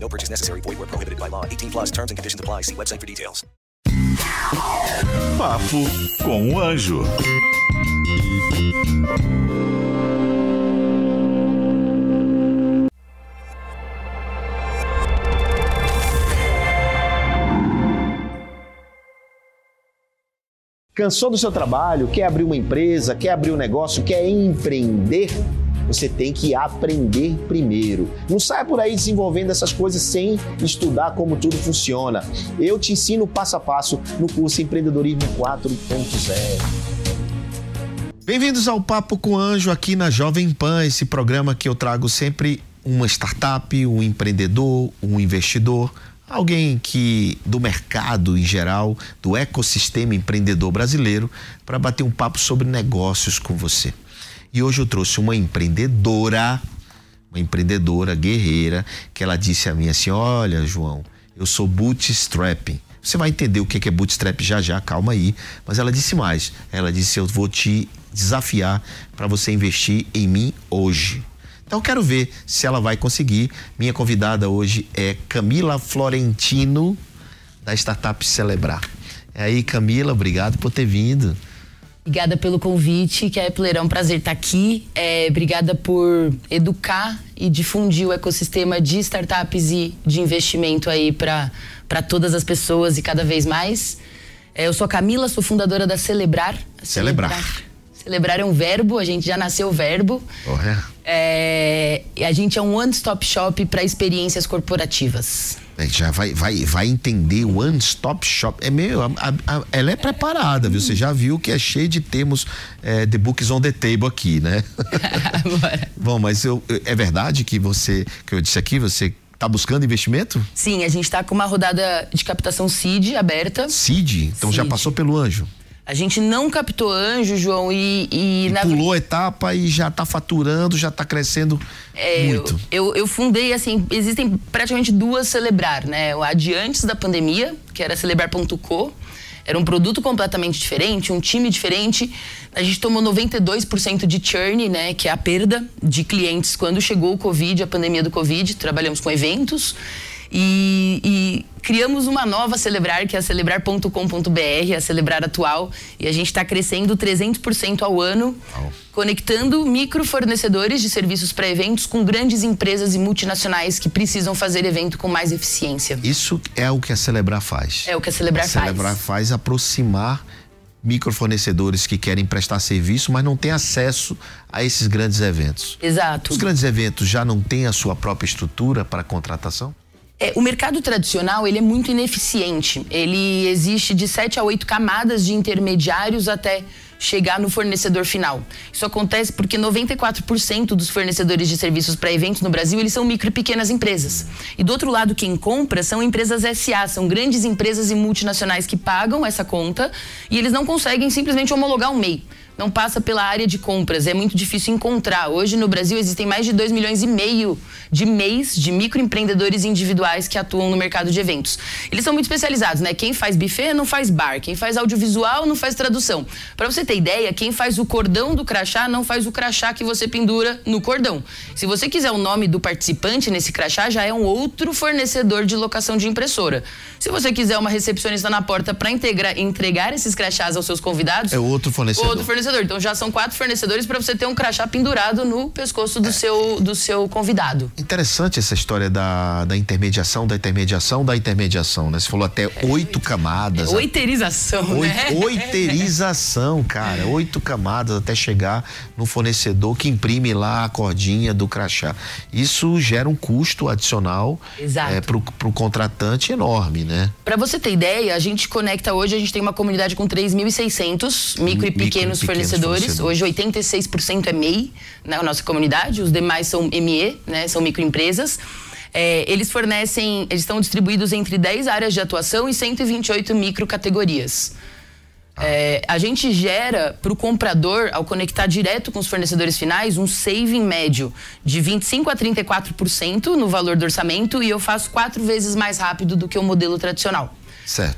No purchase necessary. Void where prohibited by law. 18 plus terms and conditions apply. See website for details. Papo com o Anjo. Cansou do seu trabalho? Quer abrir uma empresa? Quer abrir um negócio? Quer empreender? Você tem que aprender primeiro. Não saia por aí desenvolvendo essas coisas sem estudar como tudo funciona. Eu te ensino passo a passo no curso Empreendedorismo 4.0. Bem-vindos ao Papo com Anjo aqui na Jovem Pan, esse programa que eu trago sempre uma startup, um empreendedor, um investidor, alguém que do mercado em geral, do ecossistema empreendedor brasileiro, para bater um papo sobre negócios com você. E hoje eu trouxe uma empreendedora, uma empreendedora guerreira, que ela disse a mim assim: Olha, João, eu sou bootstrapping. Você vai entender o que é bootstrap já já, calma aí. Mas ela disse mais: ela disse, eu vou te desafiar para você investir em mim hoje. Então quero ver se ela vai conseguir. Minha convidada hoje é Camila Florentino, da Startup Celebrar. E aí, Camila, obrigado por ter vindo. Obrigada pelo convite, Kepler. É um prazer estar aqui. É, obrigada por educar e difundir o ecossistema de startups e de investimento aí para todas as pessoas e cada vez mais. É, eu sou a Camila, sou fundadora da Celebrar. Celebrar. Celebrar, Celebrar é um verbo, a gente já nasceu verbo. Oh, é. É, a gente é um one-stop shop para experiências corporativas. Gente já vai, vai, vai entender o One Stop Shop. É meio, a, a, ela é preparada, viu? Você já viu que é cheio de termos é, The Books on the Table aqui, né? Bom, mas eu, é verdade que você, que eu disse aqui, você Tá buscando investimento? Sim, a gente está com uma rodada de captação CID aberta. CID? Então já passou pelo anjo. A gente não captou anjo, João, e. E, e na... pulou a etapa e já está faturando, já está crescendo é, muito. Eu, eu, eu, fundei, assim, existem praticamente duas Celebrar, né? A de antes da pandemia, que era celebrar.co. Era um produto completamente diferente, um time diferente. A gente tomou 92% de churn, né? Que é a perda de clientes quando chegou o Covid, a pandemia do Covid. Trabalhamos com eventos. E, e, criamos uma nova Celebrar, que é a celebrar.com.br, a Celebrar atual, e a gente está crescendo 300% ao ano, conectando micro fornecedores de serviços para eventos com grandes empresas e multinacionais que precisam fazer evento com mais eficiência. Isso é o que a Celebrar faz. É o que a Celebrar a faz. A Celebrar faz aproximar microfornecedores que querem prestar serviço, mas não têm acesso a esses grandes eventos. Exato. Os grandes eventos já não têm a sua própria estrutura para contratação? É, o mercado tradicional ele é muito ineficiente. Ele existe de 7 a 8 camadas de intermediários até chegar no fornecedor final. Isso acontece porque 94% dos fornecedores de serviços para eventos no Brasil, eles são micro e pequenas empresas. E do outro lado, quem compra são empresas SA, são grandes empresas e multinacionais que pagam essa conta e eles não conseguem simplesmente homologar um MEI não passa pela área de compras. É muito difícil encontrar. Hoje no Brasil existem mais de 2 milhões e meio de MEIs, de microempreendedores individuais que atuam no mercado de eventos. Eles são muito especializados, né? Quem faz buffet não faz bar, quem faz audiovisual não faz tradução. Para você ter ideia, quem faz o cordão do crachá não faz o crachá que você pendura no cordão. Se você quiser o nome do participante nesse crachá, já é um outro fornecedor de locação de impressora. Se você quiser uma recepcionista na porta para entregar esses crachás aos seus convidados, é outro fornecedor. Outro fornecedor fornecedor. Então já são quatro fornecedores para você ter um crachá pendurado no pescoço do, é. seu, do seu convidado. Interessante essa história da, da intermediação, da intermediação, da intermediação, né? Você falou até é, oito camadas. É, oiterização, Oit, né? Oiterização, cara. Oito camadas até chegar no fornecedor que imprime lá a cordinha do crachá. Isso gera um custo adicional é, para o contratante enorme, né? Para você ter ideia, a gente conecta hoje, a gente tem uma comunidade com 3.600 micro e pequenos fornecedores fornecedores. Hoje 86% é MEI na nossa comunidade, os demais são ME, né, são microempresas. É, eles fornecem, eles estão distribuídos entre 10 áreas de atuação e 128 microcategorias. É, a gente gera para o comprador, ao conectar direto com os fornecedores finais, um saving médio de 25% a 34% no valor do orçamento e eu faço quatro vezes mais rápido do que o modelo tradicional.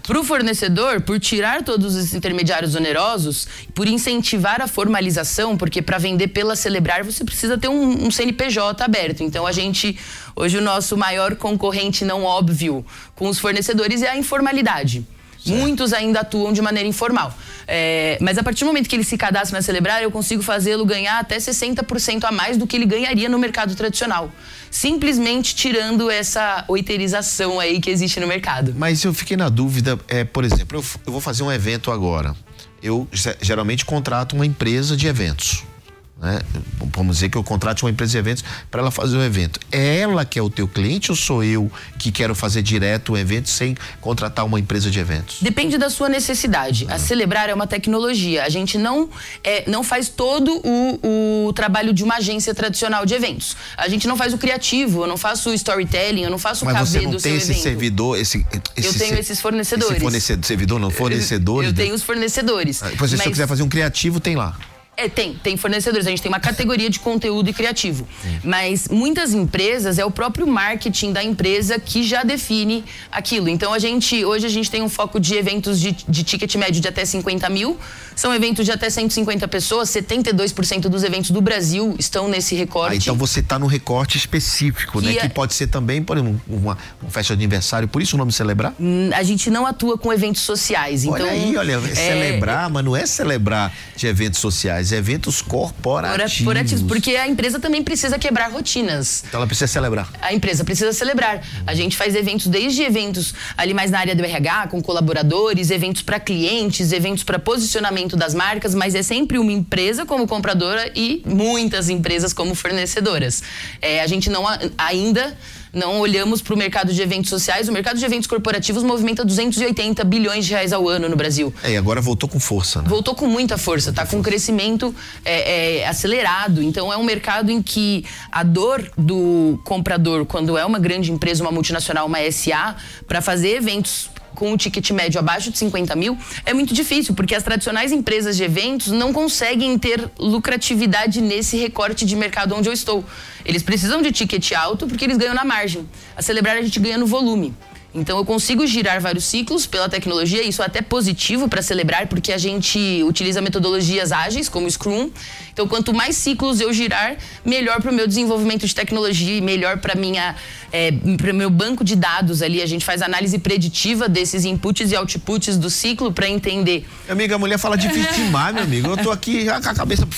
Para o fornecedor, por tirar todos os intermediários onerosos, por incentivar a formalização, porque para vender pela Celebrar você precisa ter um, um, CNPJ aberto. Então a gente, hoje o nosso maior concorrente não óbvio com os fornecedores é a informalidade. Certo. Muitos ainda atuam de maneira informal. É, mas a partir do momento que ele se cadastra na Celebrar, eu consigo fazê-lo ganhar até 60% a mais do que ele ganharia no mercado tradicional. Simplesmente tirando essa oiterização aí que existe no mercado. Mas eu fiquei na dúvida, é, por exemplo, eu, eu vou fazer um evento agora. Eu geralmente contrato uma empresa de eventos. Né? Vamos dizer que eu contrate uma empresa de eventos para ela fazer o um evento. É ela que é o teu cliente ou sou eu que quero fazer direto o evento sem contratar uma empresa de eventos? Depende da sua necessidade. A Celebrar é uma tecnologia. A gente não, é, não faz todo o, o trabalho de uma agência tradicional de eventos. A gente não faz o criativo, eu não faço o storytelling, eu não faço Mas o KV do seu tem esse evento. servidor, esse, esse Eu tenho esses fornecedores. Esse fornecedor, servidor não, fornecedores. Eu tenho os fornecedores. Ah, Pois, se Mas- eu quiser fazer um criativo, tem lá. É, tem, tem fornecedores. A gente tem uma categoria de conteúdo e criativo. Mas muitas empresas é o próprio marketing da empresa que já define aquilo. Então a gente, hoje a gente tem um foco de eventos de, de ticket médio de até 50 mil. São eventos de até 150 pessoas. 72% dos eventos do Brasil estão nesse recorte. Ah, então você está no recorte específico, né? Que Que é- pode ser também, por exemplo, uma, uma festa de aniversário, por isso o nome celebrar? Hum, A gente não atua com eventos sociais. Então, olha aí, olha, é, celebrar, mas não é celebrar de eventos sociais, eventos corporativos. corporativos, porque a empresa também precisa quebrar rotinas. Então ela precisa celebrar. a empresa precisa celebrar. A gente faz eventos, desde eventos ali mais na área do RH, com colaboradores, eventos para clientes, eventos para posicionamento das marcas, mas é sempre uma empresa como compradora e muitas empresas como fornecedoras. É, a gente não ainda não olhamos para o mercado de eventos sociais. O mercado de eventos corporativos movimenta 280 bilhões de reais ao ano no Brasil É, e agora voltou com força, né? voltou com muita força, tá com um crescimento é, é, acelerado. Então é um mercado em que a dor do comprador, quando é uma grande empresa, uma multinacional, uma SA, para fazer eventos com um ticket médio abaixo de 50 mil, é muito difícil, porque as tradicionais empresas de eventos não conseguem ter lucratividade nesse recorte de mercado onde eu estou. Eles precisam de ticket alto porque eles ganham na margem. A celebrar a gente ganha no volume. Então eu consigo girar vários ciclos pela tecnologia, isso é até positivo para celebrar, porque a gente utiliza metodologias ágeis, como Scrum. Então, quanto mais ciclos eu girar, melhor para o meu desenvolvimento de tecnologia e melhor para minha é, para meu banco de dados ali. A gente faz análise preditiva desses inputs e outputs do ciclo para entender Minha amiga, a mulher fala difícil demais, meu amigo. Eu tô aqui já com a cabeça.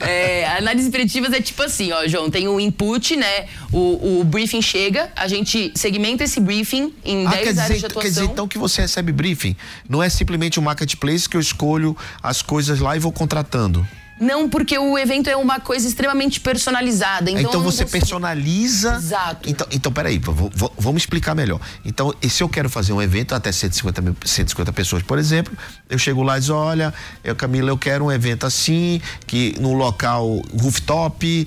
É, análises preditivas é tipo assim, ó, João, tem o input, né? O, o briefing chega, a gente segmenta esse briefing em Ah, 10 quer áreas dizer, de quer dizer atuação. então que você recebe briefing? Não é simplesmente um marketplace que eu escolho as coisas lá e vou contratando. Não, porque o evento é uma coisa extremamente personalizada. Então, Então, você consigo- personaliza. Exato. Então, então peraí, v- v- vamos explicar melhor. Então, se eu quero fazer um evento até 150, mil- 150 pessoas, por exemplo, eu chego lá e diz: olha, eu, Camila, eu quero um evento assim, que no local rooftop.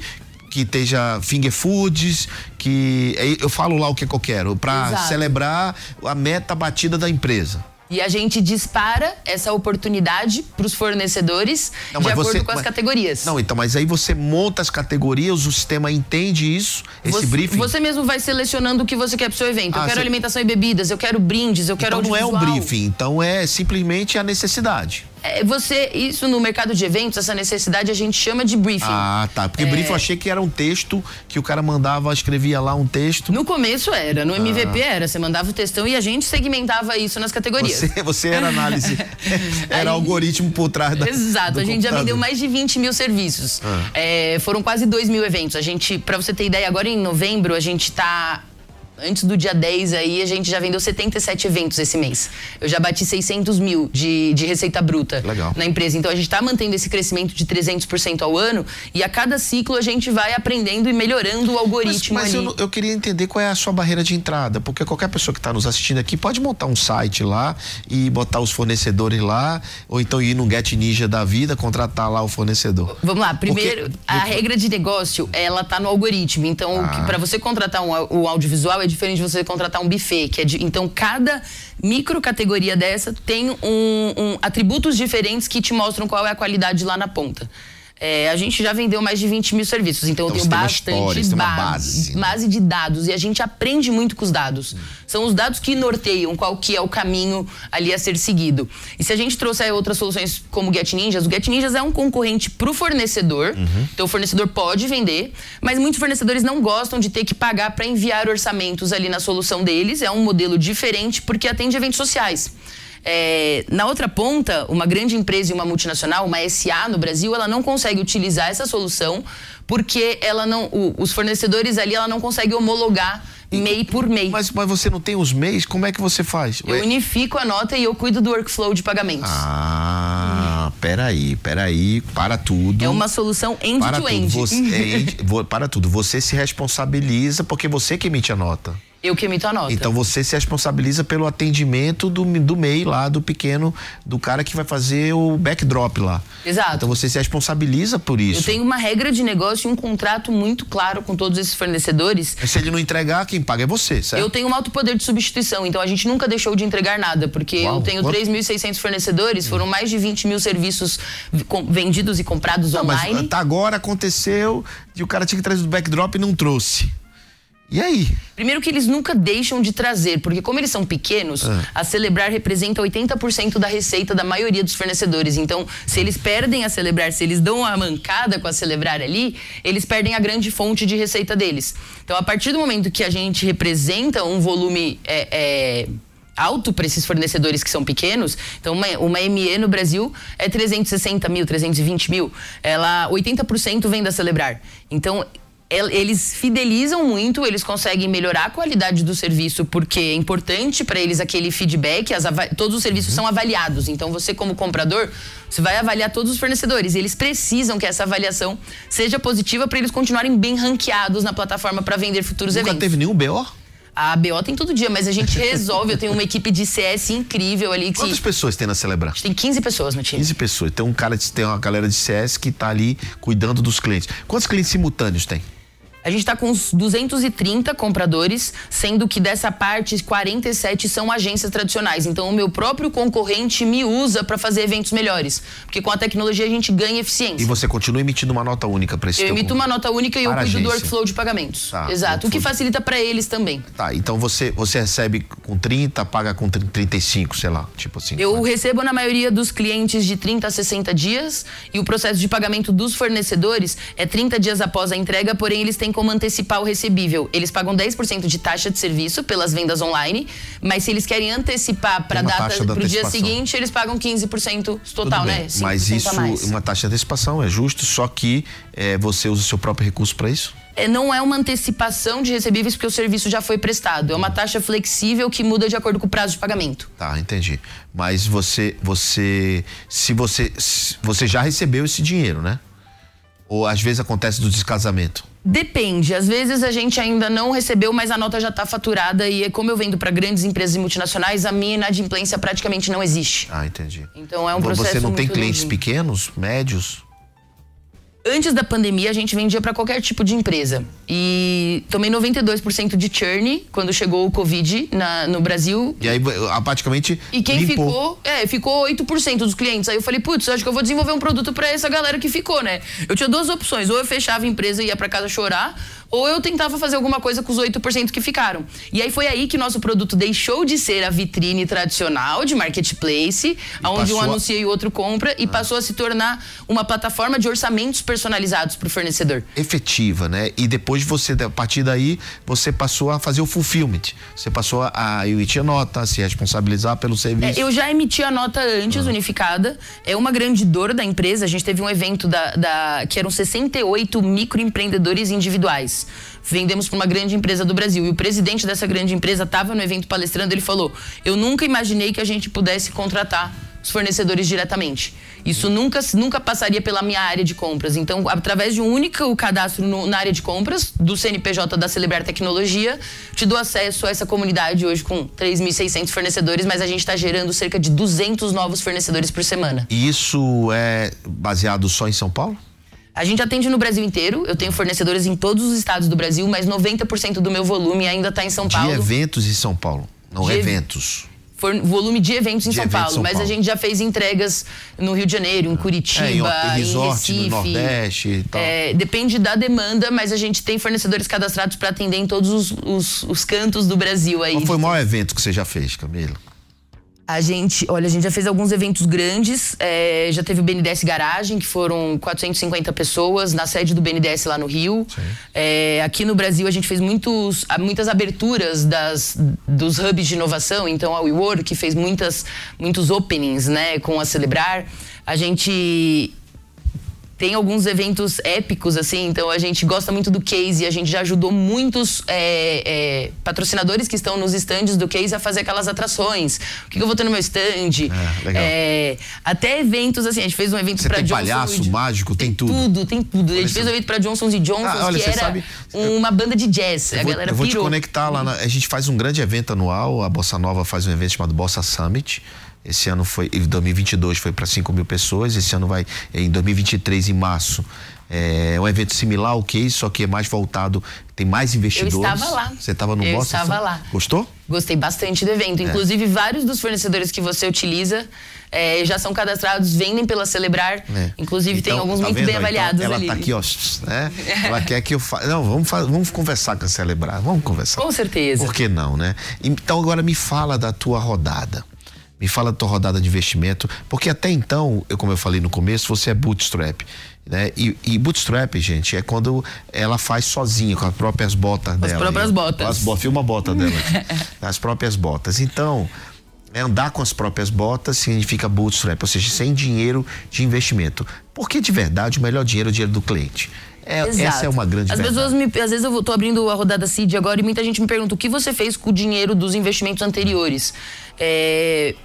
Que esteja finger foods, que. aí Eu falo lá o que, que eu quero, para celebrar a meta batida da empresa. E a gente dispara essa oportunidade para os fornecedores Não, de acordo você- com as mas- categorias. Não, então, mas aí você monta as categorias, o sistema entende isso, esse você, briefing. Você mesmo vai selecionando o que você quer pro seu evento. Ah, eu quero cê- alimentação e bebidas, eu quero brindes, eu quero Então não é um briefing, então é simplesmente a necessidade. É, você, isso no mercado de eventos, essa necessidade a gente chama de briefing. Ah, tá. Porque É. briefing eu achei que era um texto que o cara mandava, escrevia lá um texto. No começo era, no Ah. MVP era, você mandava o textão e a gente segmentava isso nas categorias. Você, você era análise, era Aí- algoritmo por trás da. Exato, a gente já computador. vendeu mais de 20 mil serviços. Ah. É, foram quase 2 mil eventos. A gente, pra você ter ideia, agora em novembro a gente tá Antes do dia 10 aí, a gente já vendeu 77 eventos esse mês. Eu já bati 600 mil de, de receita bruta Legal. na empresa. Então a gente está mantendo esse crescimento de 300% ao ano e a cada ciclo a gente vai aprendendo e melhorando o Mas, algoritmo mas ali. eu, eu queria entender qual é a sua barreira de entrada, porque qualquer pessoa que está nos assistindo aqui pode montar um site lá e botar os fornecedores lá, ou então ir no Get Ninja da vida, contratar lá o fornecedor. Vamos lá, primeiro, Porque- a regra de negócio, ela tá no algoritmo. Então, Ah. para você contratar um, o audiovisual é diferente de você contratar um buffet, que é de, então cada micro categoria dessa tem um, um- atributos diferentes que te mostram qual é a qualidade lá na ponta. É, a gente já vendeu mais de 20 mil serviços, então, Então eu tenho bastante história, base, base, né? base de dados e a gente aprende muito com os dados. São os dados que norteiam qual que é o caminho ali a ser seguido. E se a gente trouxer outras soluções como o Get Ninjas, o Get Ninjas é um concorrente para o fornecedor. Então o fornecedor pode vender, mas muitos fornecedores não gostam de ter que pagar para enviar orçamentos ali na solução deles. É um modelo diferente porque atende eventos sociais. É, na outra ponta, uma grande empresa e uma multinacional, uma SA no Brasil, ela não consegue utilizar essa solução porque ela não, o- os fornecedores ali ela não consegue homologar MEI por MEI. Mas, mas você não tem os MEIs, como é que você faz? Eu unifico a nota e eu cuido do workflow de pagamentos. Ah, peraí, peraí, para tudo. É uma solução para tudo. end-to-end. Você, é end- para tudo. Você se responsabiliza porque você que emite a nota. Eu que emito a nota. Então você se responsabiliza pelo atendimento do, do MEI lá, do pequeno, do cara que vai fazer o backdrop lá. Exato. Então você se responsabiliza por isso. Eu tenho uma regra de negócio e um contrato muito claro com todos esses fornecedores. Mas Se ele não entregar, quem paga é você, certo? Eu tenho um alto poder de substituição, então a gente nunca deixou de entregar nada, porque Uau, eu tenho quanto? 3.600 fornecedores, foram mais de 20 mil serviços vendidos e comprados Não, mas online. tá agora aconteceu e o cara tinha que trazer do backdrop e não trouxe. E aí? Primeiro que eles nunca deixam de trazer, porque como eles são pequenos, Ah. a Celebrar representa 80% da receita da maioria dos fornecedores. Então, se eles perdem a Celebrar, se eles dão uma mancada com a Celebrar ali, eles perdem a grande fonte de receita deles. Então, a partir do momento que a gente representa um volume é, é, alto para esses fornecedores que são pequenos. Então, uma, uma ME no Brasil é 360 mil, 320 mil. Ela, 80% vem da Celebrar. Então, eles fidelizam muito, eles conseguem melhorar a qualidade do serviço, porque é importante para eles aquele feedback, todos os serviços são avaliados. Então, você, como comprador, você vai avaliar todos os fornecedores. E eles precisam que essa avaliação seja positiva para eles continuarem bem ranqueados na plataforma para vender futuros Nunca eventos. teve nenhum BO? A BO tem todo dia, mas a gente resolve. Eu tenho uma equipe de CS incrível ali que. Quantas pessoas tem na Celebrar? A gente tem 15 pessoas no time. 15 pessoas. Tem um cara, de- tem uma galera de CS que tá ali cuidando dos clientes. Quantos clientes simultâneos tem? A gente está com uns 230 compradores, sendo que dessa parte, 47 são agências tradicionais. Então, o meu próprio concorrente me usa para fazer eventos melhores. Porque com a tecnologia a gente ganha eficiência. E você continua emitindo uma nota única para esse Eu emito uma nota única e eu cuido do workflow de pagamentos. Tá, Exato. O que facilita para eles também. Tá, então você, você recebe com 30, paga com 30, 35, sei lá, tipo assim. Eu recebo na maioria dos clientes de 30 a 60 dias e o processo de pagamento dos fornecedores é 30 dias após a entrega, porém eles têm como antecipar o recebível. Eles pagam 10% de taxa de serviço pelas vendas online, mas se eles querem antecipar para data pro dia seguinte, eles pagam 15% Tudo total, né? 5% Mas isso, mais. uma taxa de antecipação é justo, só que é, você usa o seu próprio recurso para isso? É, não é uma antecipação de recebíveis porque o serviço já foi prestado. É uma taxa flexível que muda de acordo com o prazo de pagamento. Tá, entendi. Mas você, você, se você, se você já recebeu esse dinheiro, né? Ou às vezes acontece do descasamento. Depende. Às vezes a gente ainda não recebeu, mas a nota já está faturada e é como eu vendo para grandes empresas e multinacionais, a minha inadimplência praticamente não existe. Ah, entendi. Então é um processo Você não tem clientes pequenos, médios? Antes da pandemia, a gente vendia para qualquer tipo de empresa. E tomei 92% de churn quando chegou o Covid na- no Brasil. E aí ah, praticamente E quem limpou. ficou, é, ficou 8% dos clientes. Aí eu falei, putz, acho que eu vou desenvolver um produto pra essa galera que ficou, né? Eu tinha duas opções, ou eu fechava a empresa e ia pra casa chorar, ou eu tentava fazer alguma coisa com os 8% que ficaram. E aí foi aí que nosso produto deixou de ser a vitrine tradicional de marketplace, onde um passou a- anuncia e o outro compra, e passou a se tornar uma plataforma de orçamentos personalizados pro fornecedor. efetiva, né? E depois você, a partir daí, você passou a fazer o fulfillment. Você passou a, emitir a nota, a se responsabilizar pelo serviço. É, eu já emiti a nota antes, unificada. É uma grande dor da empresa. A gente teve um evento da, da- que eram 68 microempreendedores individuais. Vendemos para uma grande empresa do Brasil. E o presidente dessa grande empresa estava no evento palestrando, ele falou: "Eu nunca imaginei que a gente pudesse contratar os fornecedores diretamente. Isso nunca, nunca passaria pela minha área de compras. Então, através de um único cadastro no, na área de compras do CNPJ da Celebrar Tecnologia, te dou acesso a essa comunidade hoje com 3.600 fornecedores, mas a gente está gerando cerca de 200 novos fornecedores por semana. E isso é baseado só em São Paulo? A gente atende no Brasil inteiro. Eu tenho fornecedores em todos os estados do Brasil, mas 90% do meu volume ainda está em São Paulo. De eventos em São Paulo, não De- eventos. For- volume de eventos em De São eventos Paulo, São mas Paulo. a gente já fez entregas no Rio de Janeiro, em Curitiba, É, em, em resort, Recife. no Nordeste e tal. É, depende da demanda, mas a gente tem fornecedores cadastrados para atender em todos os, os- os cantos do Brasil aí. Qual foi o maior evento que você já fez, Camila? A gente, olha, a gente já fez alguns eventos grandes. é, já teve o BNDES Garagem, que foram 450 pessoas, na sede do BNDES lá no Rio. É, aqui no Brasil, a gente fez muitos, muitas aberturas das, dos hubs de inovação. Então, a WeWork que fez muitas, muitos openings né, com a Celebrar. A gente tem alguns eventos épicos, assim, então a gente gosta muito do Case, a gente já ajudou muitos é, é, patrocinadores que estão nos estandes do Case a fazer aquelas atrações. O que, eu vou ter no meu stand? É. É, até eventos, assim, a gente fez um evento tem Johnson palhaço, e- mágico, tem tudo. Tudo, tem tudo. A gente Olha, fez um evento pra Johnson's e Johnsons, Ah, olha, que era sabe- uma banda de jazz. Eu a vou, galera eu vou te pirou. conectar lá. na- a gente faz um grande evento anual. A Bossa Nova faz um evento chamado Bossa Summit. Esse ano foi, em 2022 foi para 5 mil pessoas. Esse ano vai, em 2023, em março, é um evento similar ao que só que é mais voltado, tem mais investidores. estava lá. Você estava no Eu Bossa estava Summit? lá. Gostou? Gostei bastante do É. evento. Inclusive, vários dos fornecedores que você utiliza eh, já são cadastrados, vendem pela Celebrar. É. Inclusive, tem Então, alguns tá muito vendo? bem Então, avaliados ela ali. tá aqui, ó. Né? Ela quer que eu faça. Não, vamos, fa- vamos conversar com a Celebrar. Vamos conversar. Com certeza. Por que não, né? Então agora me fala da tua rodada. Me fala da tua rodada de investimento, porque até então, eu, como eu falei no começo, você é bootstrap. Né? E, e bootstrap, gente, é quando ela faz sozinha, com as próprias botas as dela. próprias aí. botas. As bo- Filma a bota dela aqui. as próprias botas. Então, é andar com as próprias botas significa bootstrap, ou seja, sem dinheiro de investimento. Porque de verdade o melhor dinheiro é o dinheiro do cliente. É, essa é uma grande As verdade. pessoas me, às vezes eu tô abrindo a rodada CID agora e muita gente me pergunta o que você fez com o dinheiro dos investimentos anteriores. É,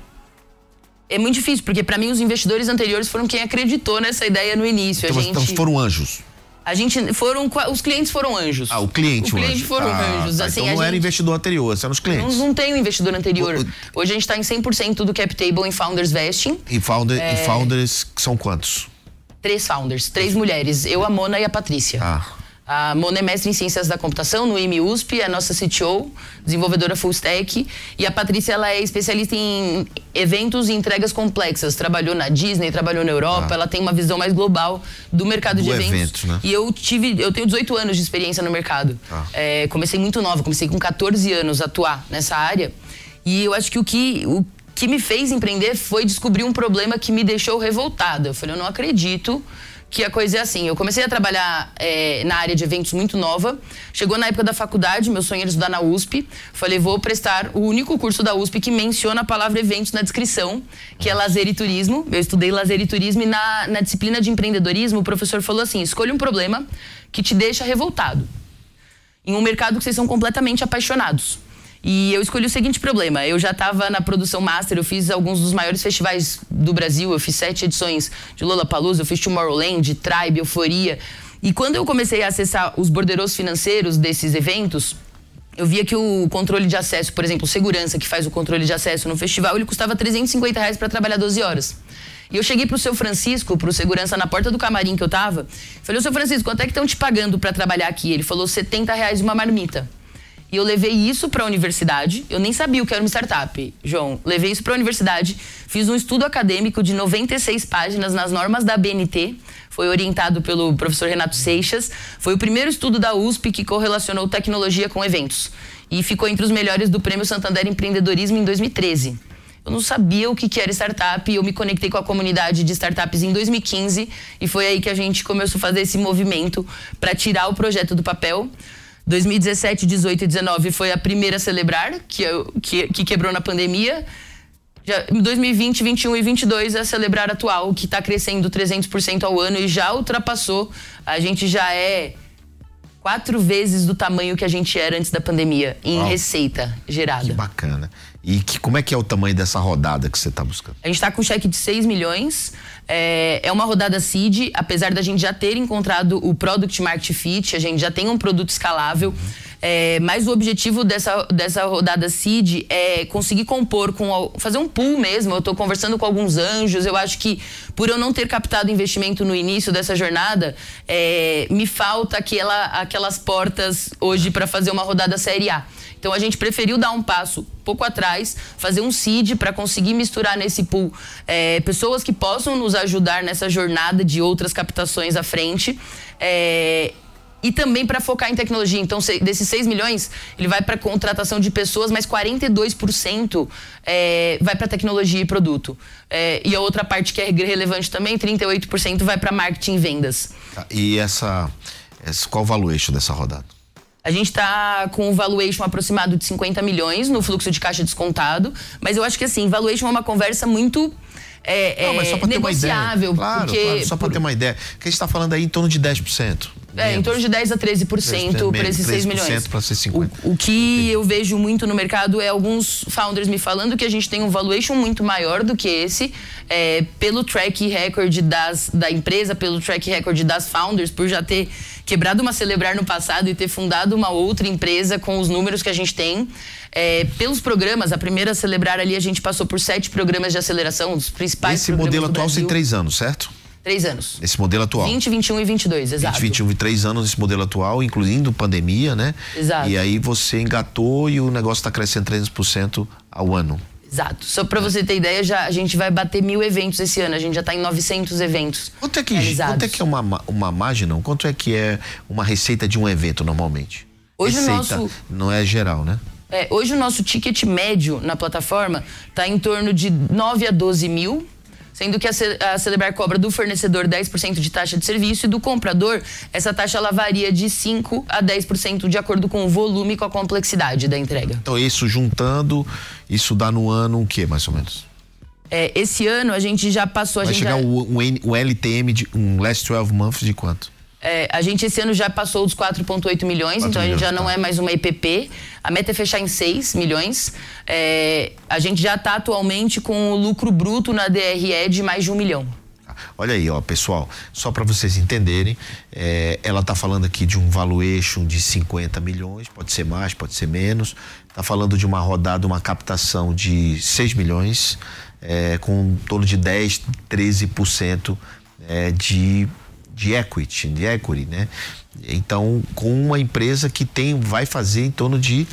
é muito difícil, porque para mim os investidores anteriores foram quem acreditou nessa ideia no início. Então, a então gente, foram anjos. a gente foram os clientes foram anjos. Ah, o cliente, o cliente anjo. foram Ah, anjos. tá. Assim, então não era gente- investidor anterior, eram os não, clientes. não tem um investidor anterior. O- Hoje a gente está em 100% do cap table em Founders Vesting. E, founder, É. e founders são quantos? Três founders, três mulheres. Eu, a Mona e a Patrícia. Ah. A Mona é mestre em Ciências da Computação no IME USP, é a nossa CTO, desenvolvedora full stack. E a Patrícia, ela é especialista em eventos e entregas complexas. Trabalhou na Disney, trabalhou na Europa, ela tem uma visão mais global do mercado de Do eventos. evento, né? E eu tive, eu tenho 18 anos de experiência no mercado. Ah. É, comecei muito nova, comecei com 14 anos a atuar nessa área. E eu acho que o que, o que me fez empreender foi descobrir um problema que me deixou revoltada. Eu falei, eu não acredito que a coisa é assim. Eu comecei a trabalhar é, na área de eventos muito nova. Chegou na época da faculdade, meu sonho era estudar na USP. Falei, vou prestar o único curso da USP que menciona a palavra eventos na descrição, que é lazer e turismo. Eu estudei lazer e turismo e na, na disciplina de empreendedorismo o professor falou assim, escolha um problema que te deixa revoltado em um mercado que vocês são completamente apaixonados. E eu escolhi o seguinte problema. Eu já estava na produção master, eu fiz alguns dos maiores festivais do Brasil, eu fiz sete edições de Lollapalooza, eu fiz Tomorrowland, Tribe, Euforia. E quando eu comecei a acessar os borderos financeiros desses eventos, eu via que o controle de acesso, por exemplo, segurança que faz o controle de acesso no festival, ele custava 350 reais para trabalhar 12 horas. E eu cheguei pro seu Francisco, pro segurança na porta do camarim que eu tava, falei, ô seu Francisco, quanto é que estão te pagando para trabalhar aqui? Ele falou 70 reais uma marmita. E eu levei isso para a universidade. Eu nem sabia o que era uma startup, João. Levei isso para a universidade, fiz um estudo acadêmico de 96 páginas nas normas da BNT. Foi orientado pelo professor Renato Seixas. Foi o primeiro estudo da USP que correlacionou tecnologia com eventos. E ficou entre os melhores do Prêmio Santander Empreendedorismo em 2013. Eu não sabia o que que era startup, eu me conectei com a comunidade de startups em 2015 e foi aí que a gente começou a fazer esse movimento para tirar o projeto do papel. 2017, 18 e 19 foi a primeira a celebrar, que, que, que quebrou na pandemia. Já, em 2020, 21 e 22 é a celebrar atual, que está crescendo 300% ao ano e já ultrapassou. A gente já é quatro vezes do tamanho que a gente era antes da pandemia em Uau. receita gerada. Que bacana. E que, como é que é o tamanho dessa rodada que você está buscando? A gente está com um cheque de 6 milhões. É, é uma rodada seed, apesar da gente já ter encontrado o Product Market Fit, a gente já tem um produto escalável. É, mas o objetivo dessa, dessa rodada seed é conseguir compor com fazer um pool mesmo. Eu estou conversando com alguns anjos. Eu acho que por eu não ter captado investimento no início dessa jornada, é, me falta aquela, aquelas portas hoje para fazer uma rodada série A. Então a gente preferiu dar um passo pouco atrás, fazer um seed para conseguir misturar nesse pool é, pessoas que possam nos ajudar nessa jornada de outras captações à frente. é, e também para focar em tecnologia. Então, se- desses 6 milhões, ele vai para contratação de pessoas, mas 42% é, vai para tecnologia e produto. É, e a outra parte que é relevante também, 38% vai para marketing e vendas. Tá, E essa, essa. Qual o valuation dessa rodada? A gente está com um valuation aproximado de 50 milhões no fluxo de caixa descontado, mas eu acho que assim, valuation é uma conversa muito é, Não, mas só é, para ter uma ideia. negociável, Claro, porque claro, só para por- ter uma ideia. Que a gente está falando aí em torno de 10%. É, em torno de 10 a 13% para esses 6 milhões. para ser 50. O, o que eu vejo muito no mercado é alguns founders me falando que a gente tem um valuation muito maior do que esse, é, pelo track record das, da empresa, pelo track record das founders, por já ter quebrado uma Celebrar no passado e ter fundado uma outra empresa com os números que a gente tem. É, pelos programas, a primeira Celebrar ali, a gente passou por sete programas de aceleração, os principais Esse modelo atual tem três anos, certo? Três anos. Esse modelo atual. 20, 21 e 22, exato. 20, 21 e 3 anos esse modelo atual, incluindo pandemia, né? Exato. E aí você engatou e o negócio está crescendo 300% ao ano. Exato. Só pra você ter ideia, já, a gente vai bater mil eventos esse ano. A gente já tá em 900 eventos. Quanto é que, realizados. quanto é, que é uma, ma- uma margem, não? Quanto é que é uma receita de um evento normalmente? Hoje receita nosso- não é geral, né? É, hoje o nosso ticket médio na plataforma tá em torno de 9 a 12 mil. Sendo que a, Ce- a Celebrar cobra do fornecedor 10% de taxa de serviço e do comprador, essa taxa ela varia de 5 a 10% de acordo com o volume e com a complexidade da entrega. Então isso juntando, isso dá no ano o quê, mais ou menos? É, esse ano a gente já passou, a Vai gente chegar já- o LTM de um last 12 months de quanto? É, a gente esse ano já passou dos 4,8 milhões, 4 então a gente já milhões, não tá. é mais uma EPP. A meta é fechar em 6 milhões. É, a gente já está atualmente com o lucro bruto na DRE de mais de um milhão. Olha aí, ó, pessoal, só para vocês entenderem, é, ela tá falando aqui de um valuation de 50 milhões, pode ser mais, pode ser menos. Tá falando de uma rodada, uma captação de 6 milhões, é, com em torno de 10, 13% é, de, de equity, de equity, né? Então, com uma empresa que tem, vai fazer em torno de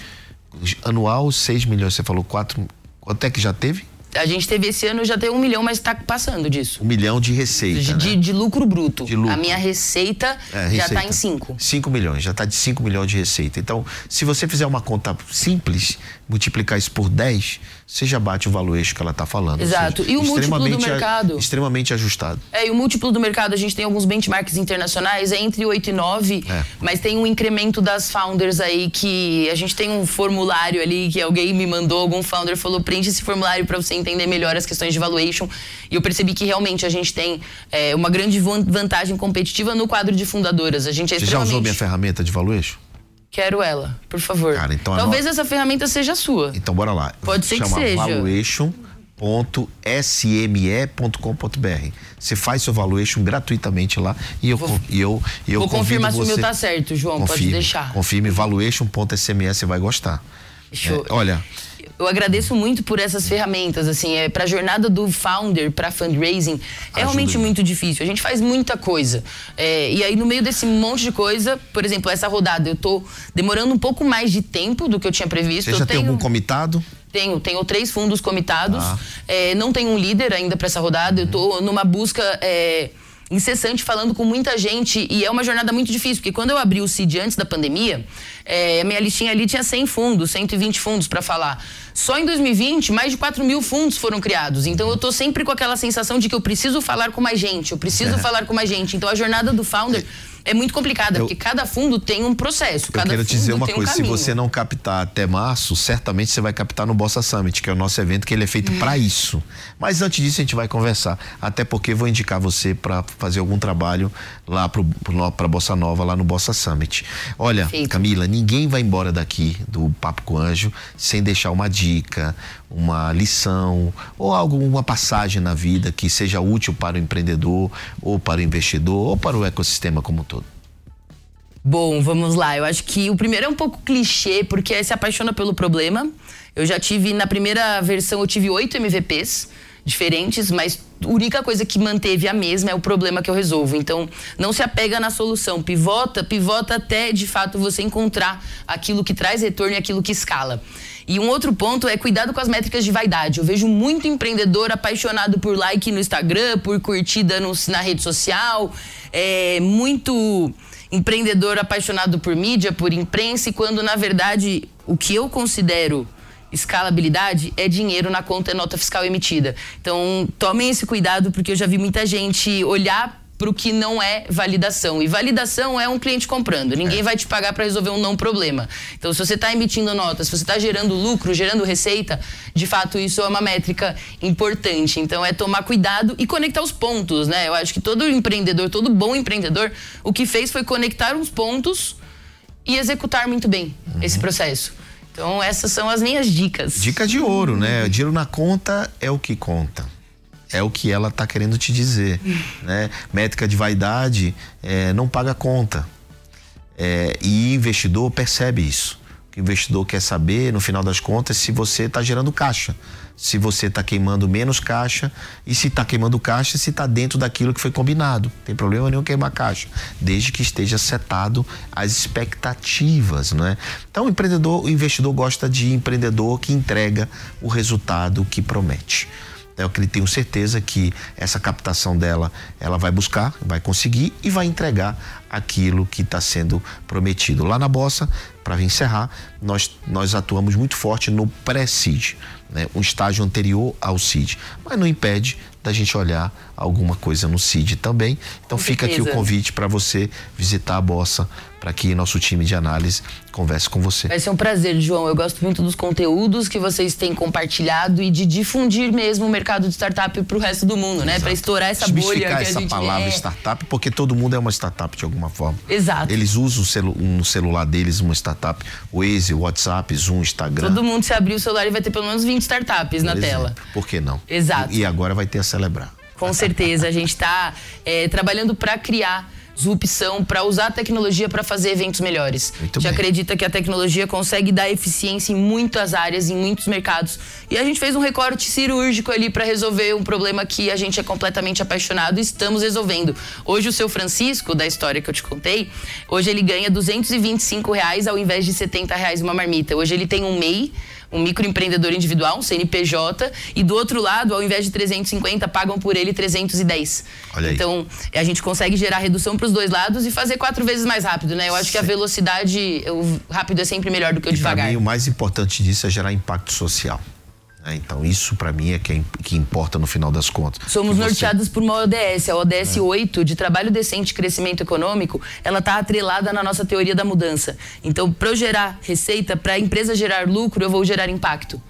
anual 6 milhões. Você falou 4. Quanto é que já teve? A gente teve esse ano já tem um milhão, mas está passando disso. Um milhão de receita. De, né? de- de lucro bruto. De lucro. A minha receita, É, já receita. está em 5. 5 milhões, já está de 5 milhões de receita. Então, se você fizer uma conta simples, multiplicar isso por 10, você já bate o valuation que ela está falando. Exato. E o múltiplo do extremamente mercado? Extremamente ajustado. É, e o múltiplo do mercado, a gente tem alguns benchmarks internacionais, é entre 8 e 9, É. mas tem um incremento das founders aí que a gente tem um formulário ali que alguém me mandou, algum founder falou, preenche esse formulário para você entender melhor as questões de valuation. E eu percebi que realmente a gente tem é, uma grande van- vantagem competitiva no quadro de fundadoras. A gente é Você já usou extremamente... minha ferramenta de valuation? Quero ela, por favor. Cara, então Talvez anota- essa ferramenta seja sua. Então, bora lá. Pode ser que Chama seja. valuation.sme.com.br. Você faz seu valuation gratuitamente lá e eu, Vou- e eu, e eu vou confirmar se o meu tá certo, João, pode Confirme, deixar. Confirme valuation.sms, você vai gostar. Show. É, olha, Eu agradeço muito por essas ferramentas, assim, é para a jornada do founder para fundraising é realmente muito difícil. A gente faz muita coisa É, e aí no meio desse monte de coisa, por exemplo, essa rodada eu tô demorando um pouco mais de tempo do que eu tinha previsto. você eu já tem tenho, algum comitado? tenho, tenho três fundos comitados. Ah. É, não tenho um líder ainda para essa rodada. Eu tô numa busca é, incessante, falando com muita gente. E é uma jornada muito difícil, porque quando eu abri o CID antes da pandemia, é, minha listinha ali tinha 100 fundos, 120 fundos para falar. Só em 2020, mais de 4 mil fundos foram criados. Então eu tô sempre com aquela sensação de que eu preciso falar com mais gente, eu preciso falar com mais gente. Então a jornada do founder é muito complicada, Eu- porque cada fundo tem um processo. Eu quero te dizer uma tem um coisa: se você não captar até março, certamente você vai captar no Bossa Summit, que é o nosso evento que ele é feito para isso. Mas antes disso a gente vai conversar, até porque vou indicar você para fazer algum trabalho lá para Bossa Nova, lá no Bossa Summit. Olha, Perfeito. Camila, ninguém vai embora daqui do Papo com Anjo sem deixar uma dica, uma lição ou alguma passagem na vida que seja útil para o empreendedor ou para o investidor ou para o ecossistema como um todo. Bom, vamos lá. Eu acho que o primeiro é um pouco clichê, porque se apaixona pelo problema. Eu já tive, na primeira versão, eu tive oito MVPs diferentes, mas a única coisa que manteve a mesma é o problema que eu resolvo. Então, não se apega na solução. Pivota, pivota até, de fato, você encontrar aquilo que traz retorno e aquilo que escala. E um outro ponto é cuidado com as métricas de vaidade. Eu vejo muito empreendedor apaixonado por like no Instagram, por curtida no- na rede social, é, muito empreendedor apaixonado por mídia, por imprensa, e quando na verdade o que eu considero escalabilidade é dinheiro na conta e nota fiscal emitida. Então, tomem esse cuidado porque eu já vi muita gente olhar para o que não é validação. E validação é um cliente comprando. Ninguém vai te pagar para resolver um não problema. Então, se você está emitindo notas, se você está gerando lucro, gerando receita, de fato isso é uma métrica importante. Então, é tomar cuidado e conectar os pontos, né? Eu acho que todo empreendedor, todo bom empreendedor, o que fez foi conectar uns pontos e executar muito bem esse processo. Então, essas são as minhas dicas. Dica de ouro, né? Dinheiro na conta é o que conta. É o que ela tá querendo te dizer, né? Métrica de vaidade é, não paga conta. É, e investidor percebe isso. O investidor quer saber, no final das contas, se você está gerando caixa. Se você está queimando menos caixa e se está queimando caixa, se está dentro daquilo que foi combinado. Não tem problema nenhum queimar caixa, desde que esteja setado as expectativas, não é? Então, o empreendedor, o investidor gosta de empreendedor que entrega o resultado que promete. Eu que tenho certeza que essa captação dela, ela vai buscar, vai conseguir e vai entregar aquilo que está sendo prometido. Lá na Bossa, para encerrar, nós, nós atuamos muito forte no pré-seed, né? um estágio anterior ao seed, mas não impede da gente olhar alguma coisa no seed também. Então Com fica aqui o certeza. convite para você visitar a Bossa, para que nosso time de análise converse com você. Vai ser um prazer, João. Eu gosto muito dos conteúdos que vocês têm compartilhado e de difundir mesmo o mercado de startup para o resto do mundo, né? Para estourar essa bolha que a essa gente palavra é. startup, porque todo mundo é uma startup de alguma forma. Exato. Eles usam celu- no celular deles uma startup, o Waze, o WhatsApp, Zoom, Instagram. Todo mundo se abrir o celular e vai ter pelo menos 20 startups na por tela. exemplo. Por que não? Exato. E, e agora vai ter a celebrar. Com certeza, a gente está trabalhando para criar disrupção, para usar a tecnologia para fazer eventos melhores. Muito a gente bem. acredita que a tecnologia consegue dar eficiência em muitas áreas, em muitos mercados. E a gente fez um recorte cirúrgico ali para resolver um problema que a gente é completamente apaixonado e estamos resolvendo. Hoje o seu Francisco, da história que eu te contei, hoje ele ganha 225 reais ao invés de 70 reais uma marmita. Hoje ele tem um MEI, um microempreendedor individual, um CNPJ, e do outro lado, ao invés de 350, pagam por ele 310. Olha aí. Então, a gente consegue gerar redução para os dois lados e fazer quatro vezes mais rápido, né? Eu acho que a velocidade, o rápido é sempre melhor do que o E devagar. mim, o mais importante disso é gerar impacto social. Né? Então, isso para mim é que, é que importa no final das contas. Somos você- norteados por uma ODS, a ODS É. 8, de trabalho decente e crescimento econômico, ela está atrelada na nossa teoria da mudança. Então, para eu gerar receita, para a empresa gerar lucro, eu vou gerar impacto.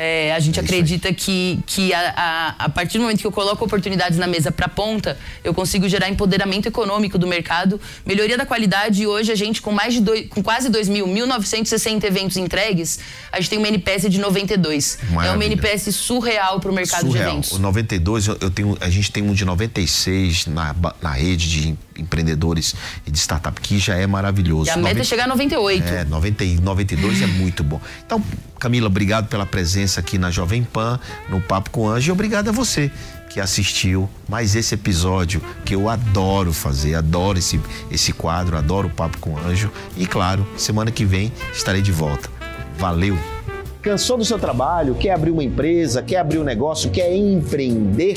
É, a gente É acredita que, que a, a, a partir do momento que eu coloco oportunidades na mesa para ponta, eu consigo gerar empoderamento econômico do mercado, melhoria da qualidade. E hoje a gente, com mais de dois, com quase 2 mil, 1.960 eventos entregues, a gente tem uma NPS de 92. É uma Maravilha. NPS surreal para o mercado Surreal. de eventos. O 92, eu tenho, a gente tem um de 96 na, na rede de empreendedores e de startup, que já é maravilhoso. E a meta é 90 chegar a 98. É, 90, e 92 é muito bom. Então, Camila, obrigado pela presença aqui na Jovem Pan, no Papo com Anjo, e obrigado a você que assistiu mais esse episódio que eu adoro fazer, adoro esse, esse quadro, adoro o Papo com Anjo. E claro, semana que vem estarei de volta. Valeu! Cansou do seu trabalho? Quer abrir uma empresa? Quer abrir um negócio? Quer empreender?